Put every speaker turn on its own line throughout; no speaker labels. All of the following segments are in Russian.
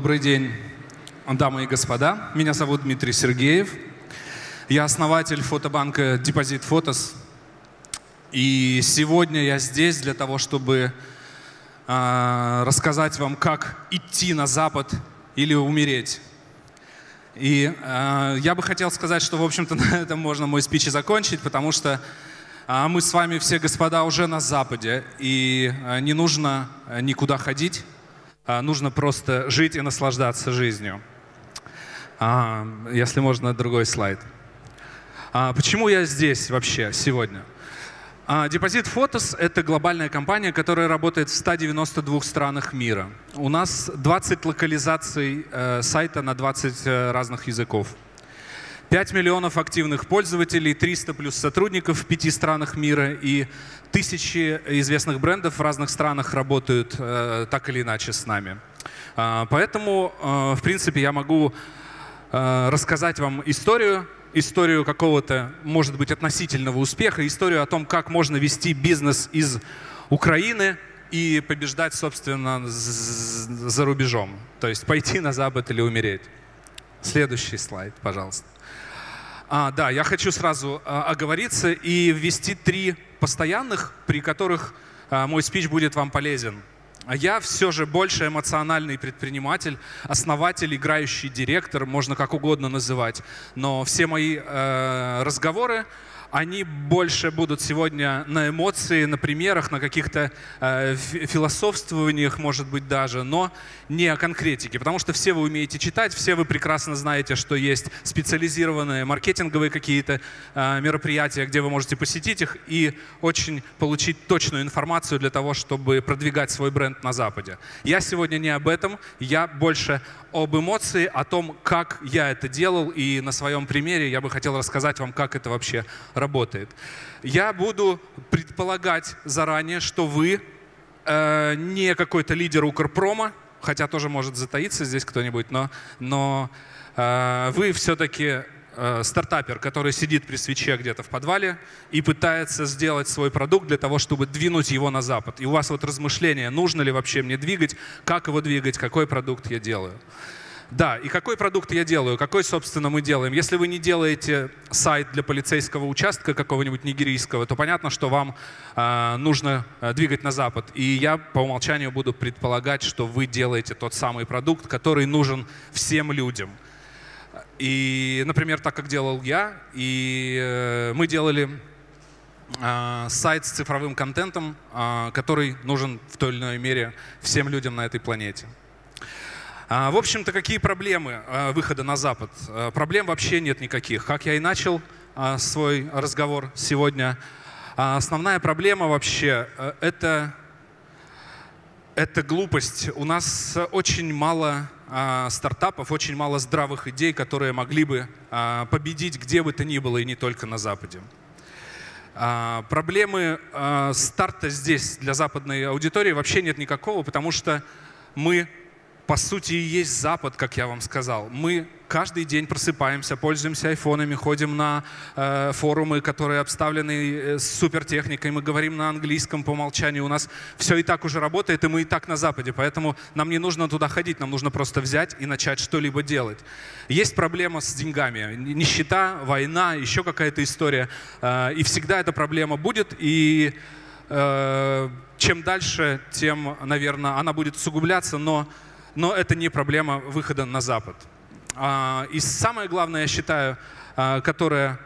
Добрый день, дамы и господа. Меня зовут Дмитрий Сергеев. Я основатель фотобанка Депозит Фотос. И сегодня я здесь для того, чтобы а, рассказать вам, как идти на Запад или умереть. И э, я бы хотел сказать, что, в общем-то, на этом можно мой спич и закончить, потому что э, мы с вами все, господа, уже на Западе, и э, не нужно никуда ходить, э, нужно просто жить и наслаждаться жизнью. А, если можно, другой слайд. А, почему я здесь вообще сегодня? А, Депозит Фотос — это глобальная компания, которая работает в 192 странах мира. У нас 20 локализаций э, сайта на 20 э, разных языков. 5 миллионов активных пользователей, 300 плюс сотрудников в пяти странах мира и тысячи известных брендов в разных странах работают э, так или иначе с нами. А, поэтому, в принципе, я могу рассказать вам историю историю какого-то, может быть, относительного успеха, историю о том, как можно вести бизнес из Украины и побеждать, собственно, за рубежом. То есть пойти на Запад или умереть. Следующий слайд, пожалуйста. А, да, я хочу сразу а, оговориться и ввести три постоянных, при которых а, мой спич будет вам полезен. Я все же больше эмоциональный предприниматель, основатель, играющий директор, можно как угодно называть. Но все мои э, разговоры они больше будут сегодня на эмоции, на примерах, на каких-то э, философствованиях, может быть, даже, но не о конкретике. Потому что все вы умеете читать, все вы прекрасно знаете, что есть специализированные маркетинговые какие-то э, мероприятия, где вы можете посетить их и очень получить точную информацию для того, чтобы продвигать свой бренд на Западе. Я сегодня не об этом, я больше об эмоции, о том, как я это делал, и на своем примере я бы хотел рассказать вам, как это вообще работает. Я буду предполагать заранее, что вы э, не какой-то лидер Укрпрома, хотя тоже может затаиться здесь кто-нибудь, но, но э, вы все-таки э, стартапер, который сидит при свече где-то в подвале и пытается сделать свой продукт для того, чтобы двинуть его на запад. И у вас вот размышления, нужно ли вообще мне двигать, как его двигать, какой продукт я делаю. Да, и какой продукт я делаю, какой, собственно, мы делаем. Если вы не делаете сайт для полицейского участка какого-нибудь нигерийского, то понятно, что вам э, нужно э, двигать на Запад. И я по умолчанию буду предполагать, что вы делаете тот самый продукт, который нужен всем людям. И, например, так как делал я, и э, мы делали э, сайт с цифровым контентом, э, который нужен в той или иной мере всем людям на этой планете. А, в общем-то, какие проблемы а, выхода на Запад? А, проблем вообще нет никаких. Как я и начал свой разговор сегодня, основная проблема вообще это, это глупость. У нас очень мало стартапов, очень мало здравых идей, которые могли бы победить где бы то ни было и не только на Западе. Проблемы старта здесь для западной аудитории вообще нет никакого, потому что мы по сути, и есть Запад, как я вам сказал. Мы каждый день просыпаемся, пользуемся айфонами, ходим на э, форумы, которые обставлены э, супертехникой, мы говорим на английском по умолчанию, у нас все и так уже работает, и мы и так на Западе, поэтому нам не нужно туда ходить, нам нужно просто взять и начать что-либо делать. Есть проблема с деньгами, нищета, война, еще какая-то история, э, и всегда эта проблема будет, и э, чем дальше, тем, наверное, она будет усугубляться, но но это не проблема выхода на Запад. А, и самое главное, я считаю, а, которое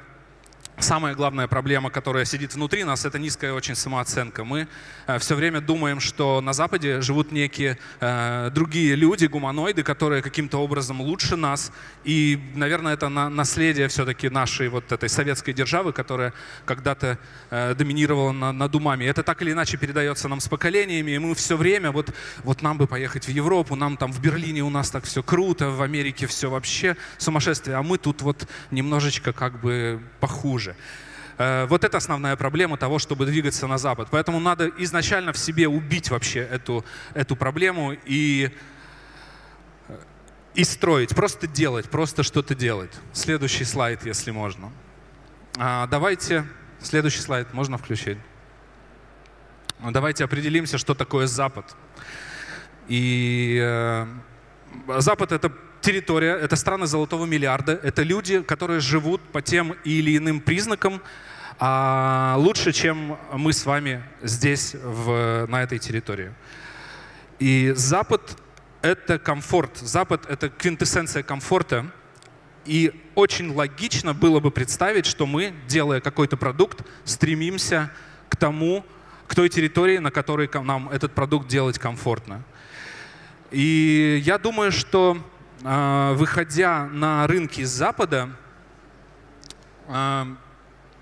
Самая главная проблема, которая сидит внутри нас, это низкая очень самооценка. Мы э, все время думаем, что на Западе живут некие э, другие люди, гуманоиды, которые каким-то образом лучше нас. И, наверное, это на, наследие все-таки нашей вот этой советской державы, которая когда-то э, доминировала на, над умами. Это так или иначе передается нам с поколениями, и мы все время, вот, вот нам бы поехать в Европу, нам там в Берлине у нас так все круто, в Америке все вообще сумасшествие, а мы тут вот немножечко как бы похуже хуже. Э, вот это основная проблема того, чтобы двигаться на Запад. Поэтому надо изначально в себе убить вообще эту, эту проблему и, э, и строить, просто делать, просто что-то делать. Следующий слайд, если можно. А, давайте, следующий слайд можно включить? Давайте определимся, что такое Запад. И э, Запад — это территория, это страны золотого миллиарда, это люди, которые живут по тем или иным признакам а, лучше, чем мы с вами здесь, в, на этой территории. И Запад — это комфорт. Запад — это квинтэссенция комфорта. И очень логично было бы представить, что мы, делая какой-то продукт, стремимся к тому, к той территории, на которой нам этот продукт делать комфортно. И я думаю, что выходя на рынки с Запада, а,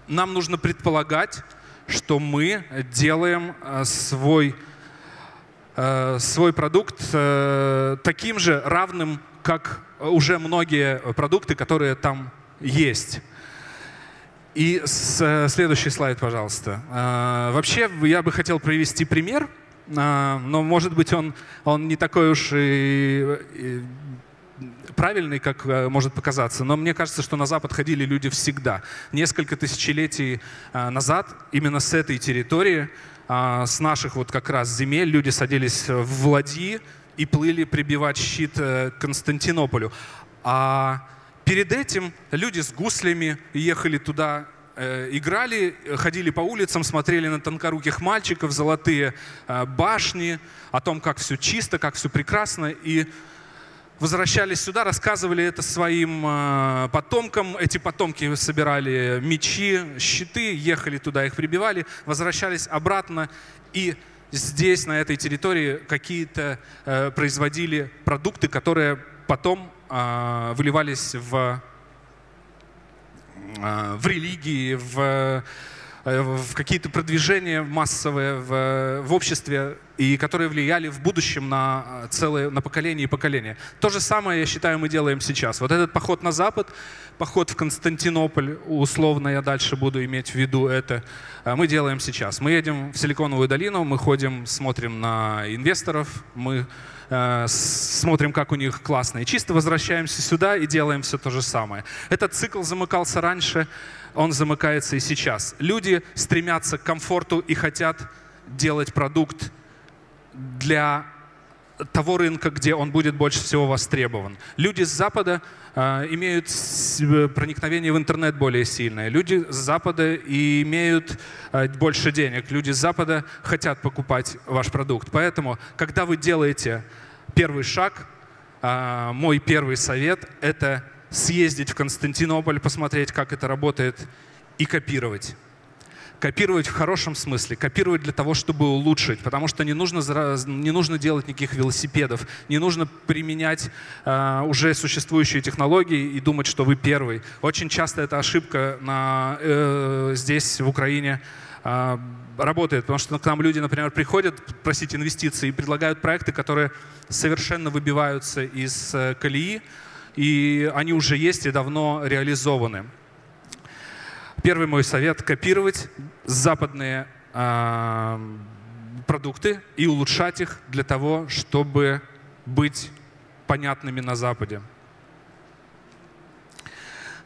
нам нужно предполагать, что мы делаем а, свой, свой продукт таким же равным, как уже многие продукты, которые там есть. И следующий слайд, пожалуйста. Вообще, я бы хотел привести пример, но, может быть, он, он не такой уж и, и правильный, как э, может показаться, но мне кажется, что на Запад ходили люди всегда. Несколько тысячелетий э, назад именно с этой территории, э, с наших вот как раз земель, люди садились в ладьи и плыли прибивать щит Константинополю. А перед этим люди с гуслями ехали туда играли, ходили по улицам, смотрели на тонкоруких мальчиков, золотые башни, о том, как все чисто, как все прекрасно. И возвращались сюда, рассказывали это своим э, потомкам. Эти потомки собирали мечи, щиты, ехали туда, их прибивали, возвращались обратно. И здесь, на этой территории, какие-то э, производили продукты, которые потом э, выливались в, в религии, в в какие-то продвижения массовые в, в обществе, и которые влияли в будущем на э, целое, на поколение и поколение. То же самое, я считаю, мы делаем сейчас. Вот этот поход на Запад, поход в Константинополь, условно я дальше буду иметь в виду это, э, мы делаем сейчас. Мы едем в Силиконовую долину, мы ходим, смотрим на инвесторов, мы э, смотрим, как у них классно, и чисто возвращаемся сюда и делаем все то же самое. Этот цикл замыкался раньше, он замыкается и сейчас. Люди стремятся к комфорту и хотят делать продукт для того рынка, где он будет больше всего востребован. Люди с Запада э, имеют проникновение в интернет более сильное. Люди с Запада имеют э, больше денег. Люди с Запада хотят покупать ваш продукт. Поэтому, когда вы делаете первый шаг, э, мой первый совет — это съездить в Константинополь, посмотреть, как это работает, и копировать. Копировать в хорошем смысле, копировать для того, чтобы улучшить, потому что не нужно, не нужно делать никаких велосипедов, не нужно применять э, уже существующие технологии и думать, что вы первый. Очень часто эта ошибка на, э, здесь, в Украине, э, работает, потому что к нам люди, например, приходят просить инвестиции и предлагают проекты, которые совершенно выбиваются из э, колеи, и они уже есть и давно реализованы. Первый мой совет — копировать западные э, продукты и улучшать их для того, чтобы быть понятными на Западе.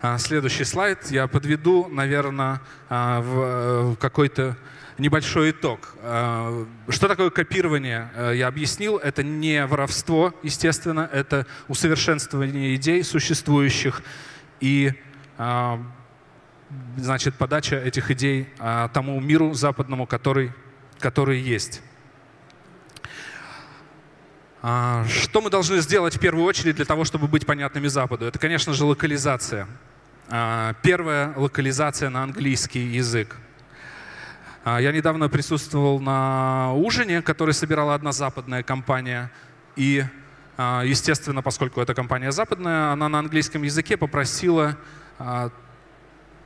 А, следующий слайд я подведу, наверное, а, в э, какой-то небольшой итог. Э, что такое копирование? Э, я объяснил. Это не воровство, естественно, это усовершенствование идей существующих и э, значит, подача этих идей тому миру западному, который, который есть. Что мы должны сделать в первую очередь для того, чтобы быть понятными Западу? Это, конечно же, локализация. Первая локализация на английский язык. А, я недавно присутствовал на ужине, который собирала одна западная компания. И, а, естественно, поскольку эта компания западная, она на английском языке попросила а,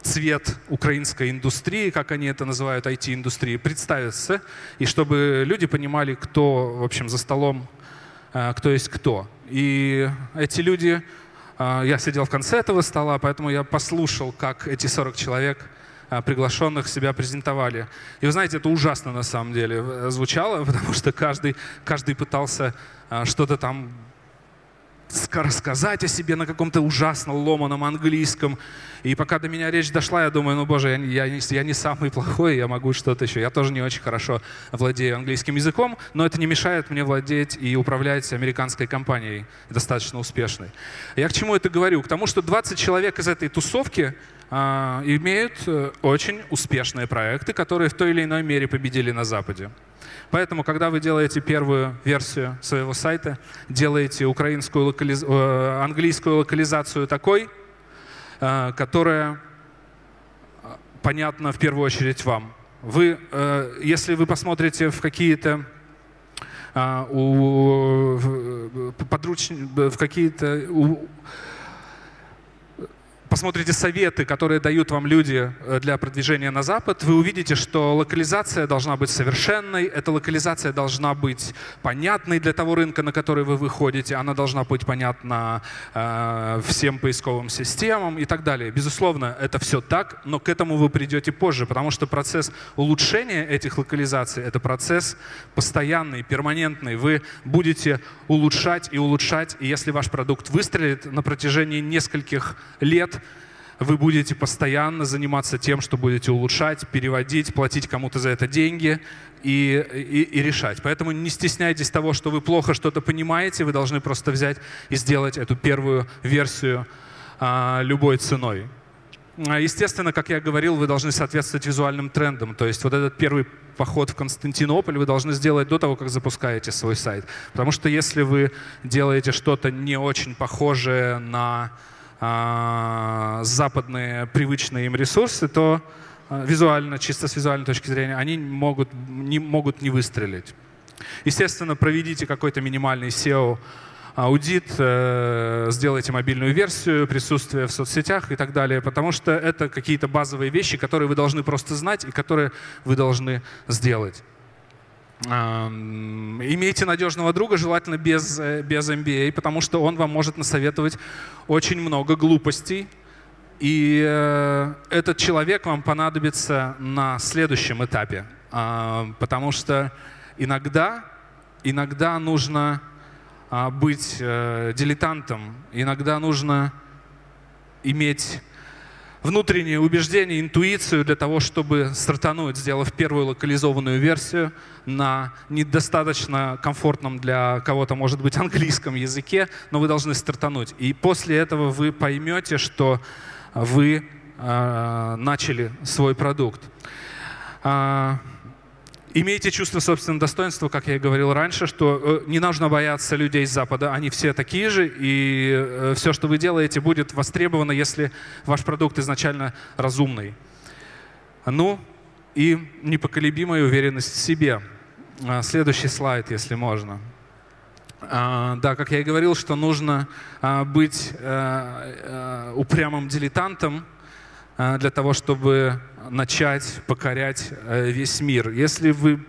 цвет украинской индустрии, как они это называют, IT-индустрии, представиться, и чтобы люди понимали, кто, в общем, за столом, кто есть кто. И эти люди, я сидел в конце этого стола, поэтому я послушал, как эти 40 человек приглашенных себя презентовали. И вы знаете, это ужасно на самом деле э, звучало, потому что каждый, каждый пытался а, что-то там рассказать о себе на каком-то ужасно ломаном английском. И пока до меня речь дошла, я думаю, ну, боже, я, я, я, я не самый плохой, я могу что-то еще. Я тоже не очень хорошо владею английским языком, но это не мешает мне владеть и управлять американской компанией, достаточно успешной. Я к чему это говорю? К тому, что 20 человек из этой тусовки а, имеют э, очень успешные проекты, которые в той или иной мере победили на Западе. Поэтому, когда вы делаете первую версию своего сайта, делаете украинскую локализ... Э, английскую локализацию такой, э, которая понятна в первую очередь вам. Вы, если вы посмотрите в какие-то у, подруч... в какие-то посмотрите советы, которые дают вам люди э, для продвижения на Запад, вы увидите, что локализация должна быть совершенной, эта локализация должна быть понятной для того рынка, на который вы выходите, она должна быть понятна э, всем поисковым системам и так далее. Безусловно, это все так, но к этому вы придете позже, потому что процесс улучшения этих локализаций — это процесс постоянный, перманентный. Вы будете улучшать и улучшать, и если ваш продукт выстрелит на протяжении нескольких лет, вы будете постоянно заниматься тем, что будете улучшать, переводить, платить кому-то за это деньги и, и, и решать. Поэтому не стесняйтесь того, что вы плохо что-то понимаете, вы должны просто взять и сделать эту первую версию а, любой ценой. А, естественно, как я говорил, вы должны соответствовать визуальным трендам. То есть вот этот первый поход в Константинополь вы должны сделать до того, как запускаете свой сайт. Потому что если вы делаете что-то не очень похожее на западные привычные им ресурсы, то а, визуально, чисто с визуальной точки зрения, они могут не, могут не выстрелить. Естественно, проведите какой-то минимальный SEO аудит, э, сделайте мобильную версию, присутствие в соцсетях и так далее, потому что это какие-то базовые вещи, которые вы должны просто знать и которые вы должны сделать. Имейте надежного друга, желательно без, э, без MBA, потому что он вам может насоветовать очень много глупостей. И э, этот человек вам понадобится на следующем этапе, потому что иногда, иногда нужно а, быть э, дилетантом, иногда нужно иметь внутреннее убеждение, интуицию для того, чтобы стартануть, сделав первую локализованную версию на недостаточно комфортном для кого-то, может быть, английском языке, но вы должны стартануть. И после этого вы поймете, что вы э, начали свой продукт. Имейте чувство собственного достоинства, как я и говорил раньше, что э, не нужно бояться людей с Запада, они все такие же, и э, все, что вы делаете, будет востребовано, если ваш продукт изначально разумный. Ну и непоколебимая уверенность в себе. А, следующий слайд, если можно. А, да, как я и говорил, что нужно а, быть э, упрямым дилетантом для того, чтобы начать покорять э, весь мир. Если вы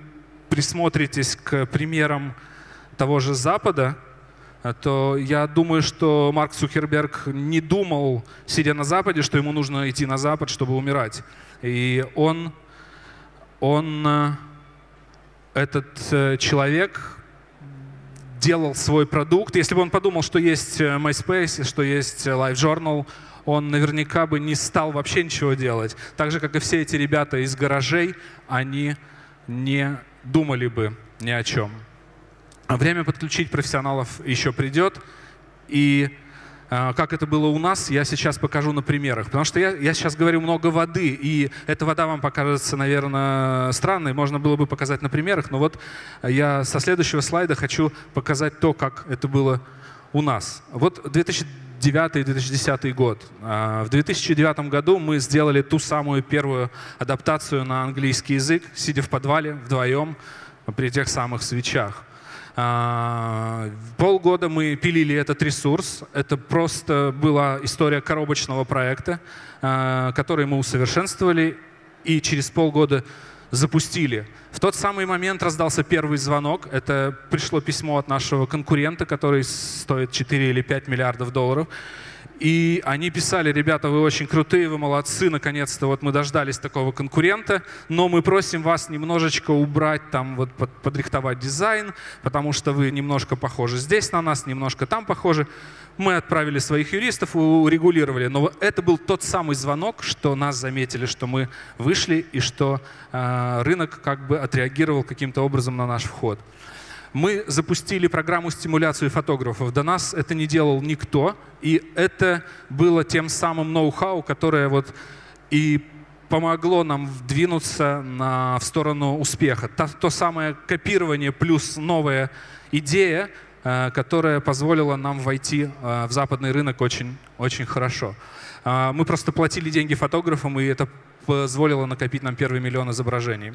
присмотритесь к примерам того же Запада, э, то я думаю, что Марк Цукерберг не думал, сидя на Западе, что ему нужно идти на Запад, чтобы умирать. И он, он э, этот человек делал свой продукт. Если бы он подумал, что есть MySpace, что есть LiveJournal, он наверняка бы не стал вообще ничего делать. Так же, как и все эти ребята из гаражей, они не думали бы ни о чем. Время подключить профессионалов еще придет. И э, как это было у нас, я сейчас покажу на примерах. Потому что я, я сейчас говорю много воды, и эта вода вам покажется, наверное, странной. Можно было бы показать на примерах, но вот я со следующего слайда хочу показать то, как это было у нас. Вот 2000 2009-2010 год. А, в 2009 году мы сделали ту самую первую адаптацию на английский язык, сидя в подвале вдвоем при тех самых свечах. А, полгода мы пилили этот ресурс. Это просто была история коробочного проекта, а, который мы усовершенствовали. И через полгода запустили. В тот самый момент раздался первый звонок. Это пришло письмо от нашего конкурента, который стоит 4 или 5 миллиардов долларов. И они писали, ребята, вы очень крутые, вы молодцы, наконец-то вот мы дождались такого конкурента, но мы просим вас немножечко убрать там, вот под, подрихтовать дизайн, потому что вы немножко похожи здесь на нас, немножко там похожи. Мы отправили своих юристов, урегулировали. Но это был тот самый звонок, что нас заметили, что мы вышли и что э, рынок как бы отреагировал каким-то образом на наш вход. Мы запустили программу стимуляции фотографов. До нас это не делал никто, и это было тем самым ноу-хау, которое вот и помогло нам двинуться на, в сторону успеха. То, то самое копирование плюс новая идея, э, которая позволила нам войти э, в западный рынок очень, очень хорошо. Э, мы просто платили деньги фотографам, и это позволило накопить нам первый миллион изображений.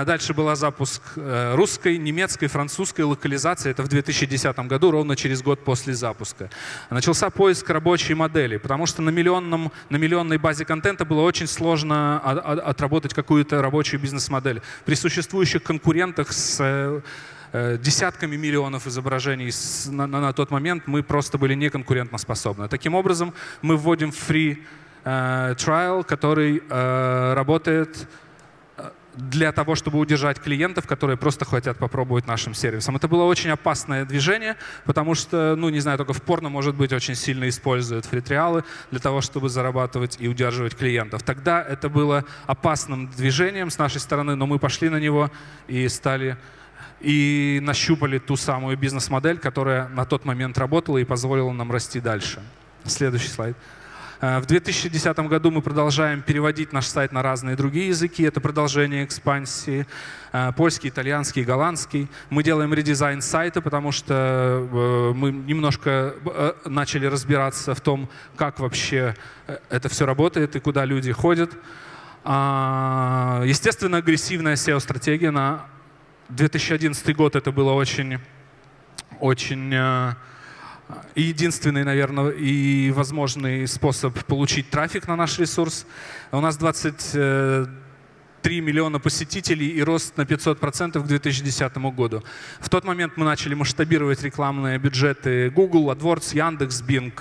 А дальше был запуск э, русской, немецкой, французской локализации. Это в 2010 году, ровно через год после запуска. Начался поиск рабочей модели, потому что на, миллионном, на миллионной базе контента было очень сложно отработать какую-то рабочую бизнес-модель. При существующих конкурентах с э, э, десятками миллионов изображений на, на, на тот момент мы просто были неконкурентоспособны. Таким образом, мы вводим free trial, который работает для того, чтобы удержать клиентов, которые просто хотят попробовать нашим сервисом. Это было очень опасное движение, потому что, ну, не знаю, только в порно, может быть, очень сильно используют фритриалы для того, чтобы зарабатывать и удерживать клиентов. Тогда это было опасным движением с нашей стороны, но мы пошли на него и стали и нащупали ту самую бизнес-модель, которая на тот момент работала и позволила нам расти дальше. Следующий слайд. Э, в 2010 году мы продолжаем переводить наш сайт на разные другие языки. Это продолжение экспансии. Э, польский, итальянский, голландский. Мы делаем редизайн сайта, потому что э, мы немножко начали разбираться в том, как вообще это все работает и куда люди ходят. А, естественно, агрессивная SEO-стратегия на 2011 год это было очень, очень единственный, наверное, и возможный способ получить трафик на наш ресурс. У нас 20 3 миллиона посетителей и рост на 500% к 2010 году. В тот момент мы начали масштабировать рекламные бюджеты Google, AdWords, Яндекс, Bing.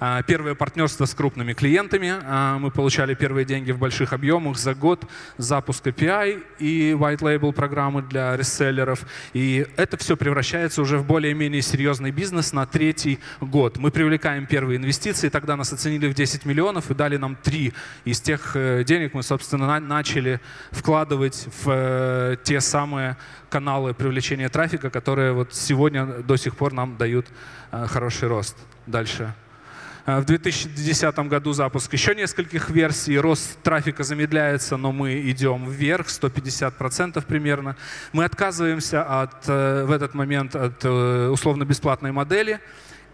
А, первое партнерство с крупными клиентами. А, мы получали первые деньги в больших объемах за год. Запуск API и white label программы для реселлеров. И это все превращается уже в более-менее серьезный бизнес на третий год. Мы привлекаем первые инвестиции. Тогда нас оценили в 10 миллионов и дали нам 3. Из тех э, денег мы, собственно, начали вкладывать в э, те самые каналы привлечения трафика, которые вот сегодня до сих пор нам дают э, хороший рост. Дальше. Э, в 2010 году запуск еще нескольких версий. Рост трафика замедляется, но мы идем вверх, 150% примерно. Мы отказываемся от, в этот момент от условно-бесплатной модели.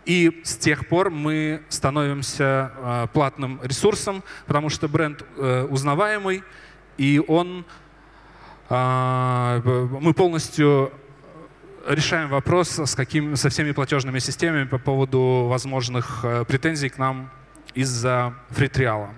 И с тех пор мы становимся платным ресурсом, потому что бренд узнаваемый, и он, а, мы полностью решаем вопрос с каким, со всеми платежными системами по поводу возможных э, претензий к нам из-за фритриала.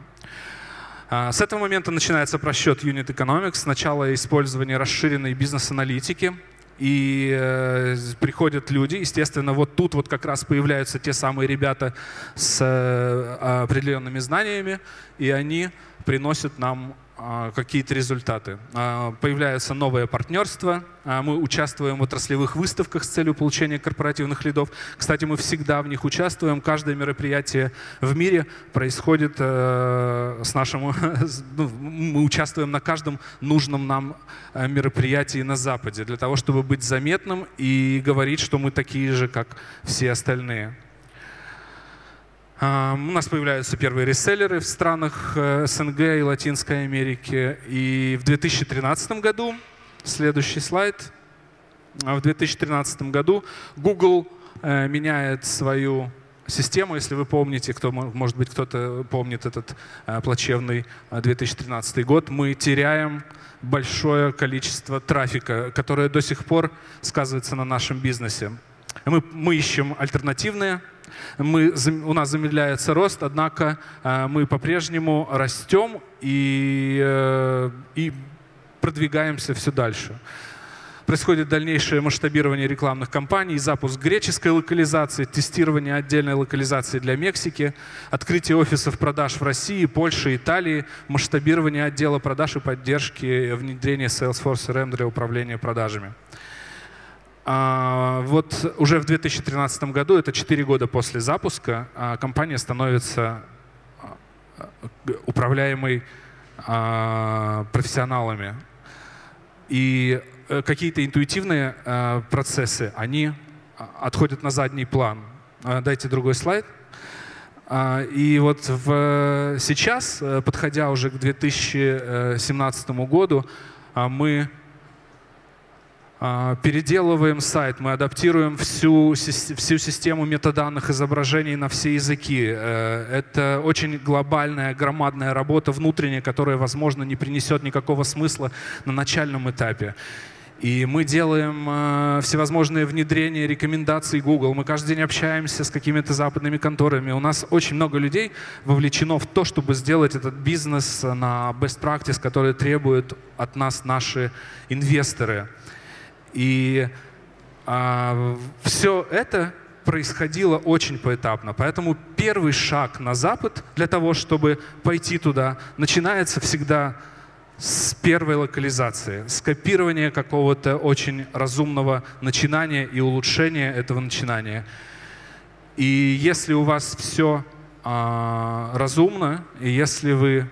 А, с этого момента начинается просчет Unit Economics, сначала использование расширенной бизнес-аналитики, и э, приходят люди, естественно, вот тут вот как раз появляются те самые ребята с э, определенными знаниями, и они приносят нам какие-то результаты. А, появляются новые партнерства, а, мы участвуем в отраслевых выставках с целью получения корпоративных лидов. Кстати, мы всегда в них участвуем. Каждое мероприятие в мире происходит э, с нашим... Ну, мы участвуем на каждом нужном нам э, мероприятии на Западе для того, чтобы быть заметным и говорить, что мы такие же, как все остальные. У нас появляются первые реселлеры в странах э, СНГ и Латинской Америки. И в 2013 году, следующий слайд, а в 2013 году Google э, меняет свою систему, если вы помните, кто, может быть, кто-то помнит этот э, плачевный 2013 год, мы теряем большое количество трафика, которое до сих пор сказывается на нашем бизнесе. Мы, мы ищем альтернативные мы, у нас замедляется рост, однако э, мы по-прежнему растем и, э, и продвигаемся все дальше. происходит дальнейшее масштабирование рекламных кампаний, запуск греческой локализации, тестирование отдельной локализации для Мексики, открытие офисов продаж в России, Польше, Италии, масштабирование отдела продаж и поддержки, внедрение Salesforce CRM для управления продажами. А, вот уже в 2013 году, это 4 года после запуска, а, компания становится а, управляемой профессионалами. И э, какие-то интуитивные процессы, они отходят на задний план. Дайте другой слайд. И вот в, сейчас, э, подходя уже к 2017 году, мы переделываем сайт, мы адаптируем всю, всю систему метаданных изображений на все языки. Э, это очень глобальная, громадная работа внутренняя, которая, возможно, не принесет никакого смысла на начальном этапе. И мы делаем э, всевозможные внедрения, рекомендаций Google. Мы каждый день общаемся с какими-то западными конторами. У нас очень много людей вовлечено в то, чтобы сделать этот бизнес на best practice, который требуют от нас наши инвесторы. И а, все это происходило очень поэтапно. Поэтому первый шаг на Запад для того, чтобы пойти туда, начинается всегда с первой локализации, с копирования какого-то очень разумного начинания и улучшения этого начинания. И если у вас все а, разумно, и если вы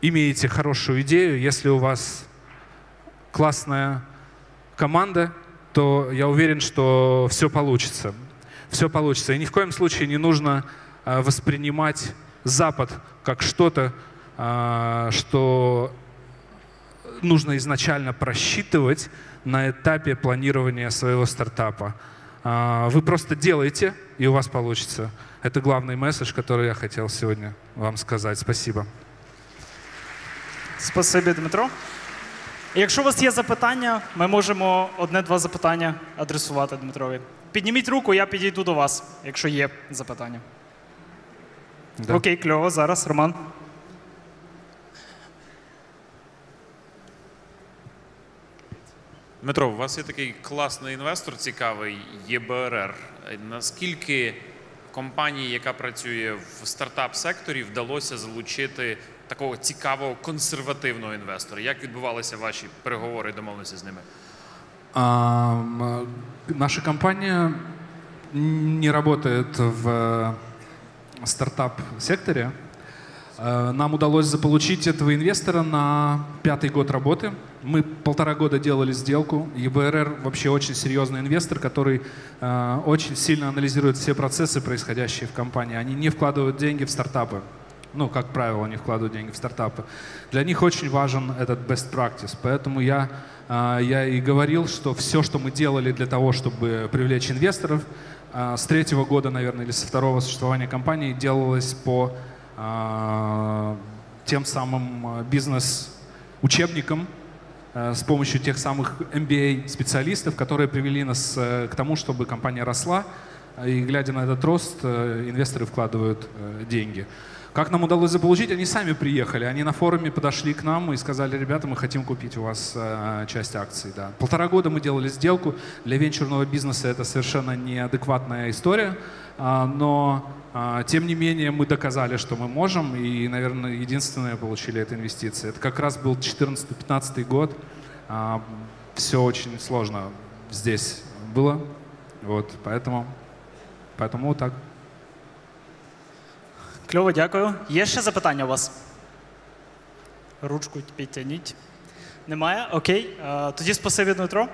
имеете хорошую идею, если у вас классная команда, то я уверен, что все получится. Все получится. И ни в коем случае не нужно а, воспринимать Запад как что-то, а, что нужно изначально просчитывать на этапе планирования своего стартапа. А, вы просто делаете, и у вас получится. Это главный месседж, который я хотел сегодня вам сказать. Спасибо.
Спасибо, Дмитро. Якщо у вас є запитання, ми можемо одне-два запитання адресувати Дмитрові. Підніміть руку, я підійду до вас, якщо є запитання. Да. Окей, кльово, зараз, Роман.
Дмитро, у вас є такий класний інвестор, цікавий ЄБРР. Наскільки компанії, яка працює в стартап-секторі, вдалося залучити такого цікавого консервативного інвестора? Як відбувалися ваші переговори і домовленості з ними?
А, наша компания не работает в стартап-секторе. Нам удалось заполучить этого инвестора на пятый год работы. Мы полтора года делали сделку. ЕБРР вообще очень серьезный инвестор, который э, очень сильно анализирует все процессы, происходящие в компании. Они не вкладывают деньги в стартапы ну, как правило, они вкладывают деньги в стартапы. Для них очень важен этот best practice. Поэтому я, а, я и говорил, что все, что мы делали для того, чтобы привлечь инвесторов, а, с третьего года, наверное, или со второго существования компании делалось по а, тем самым бизнес-учебникам, с помощью тех самых MBA-специалистов, которые привели нас э, к тому, чтобы компания росла, и глядя на этот рост, э, инвесторы вкладывают э, деньги. Как нам удалось заполучить? Они сами приехали. Они на форуме подошли к нам и сказали, ребята, мы хотим купить у вас э, часть акций. Да. Полтора года мы делали сделку. Для венчурного бизнеса это совершенно неадекватная история. Э, но, э, тем не менее, мы доказали, что мы можем. И, наверное, единственное получили это инвестиции. Это как раз был 2014-2015 год. Э, все очень сложно здесь было. Вот, поэтому, поэтому вот так.
Кльово, дякую. Є ще запитання у вас? Ручку підтягніть. Немає? Окей. Тоді спасибі, Дмитро.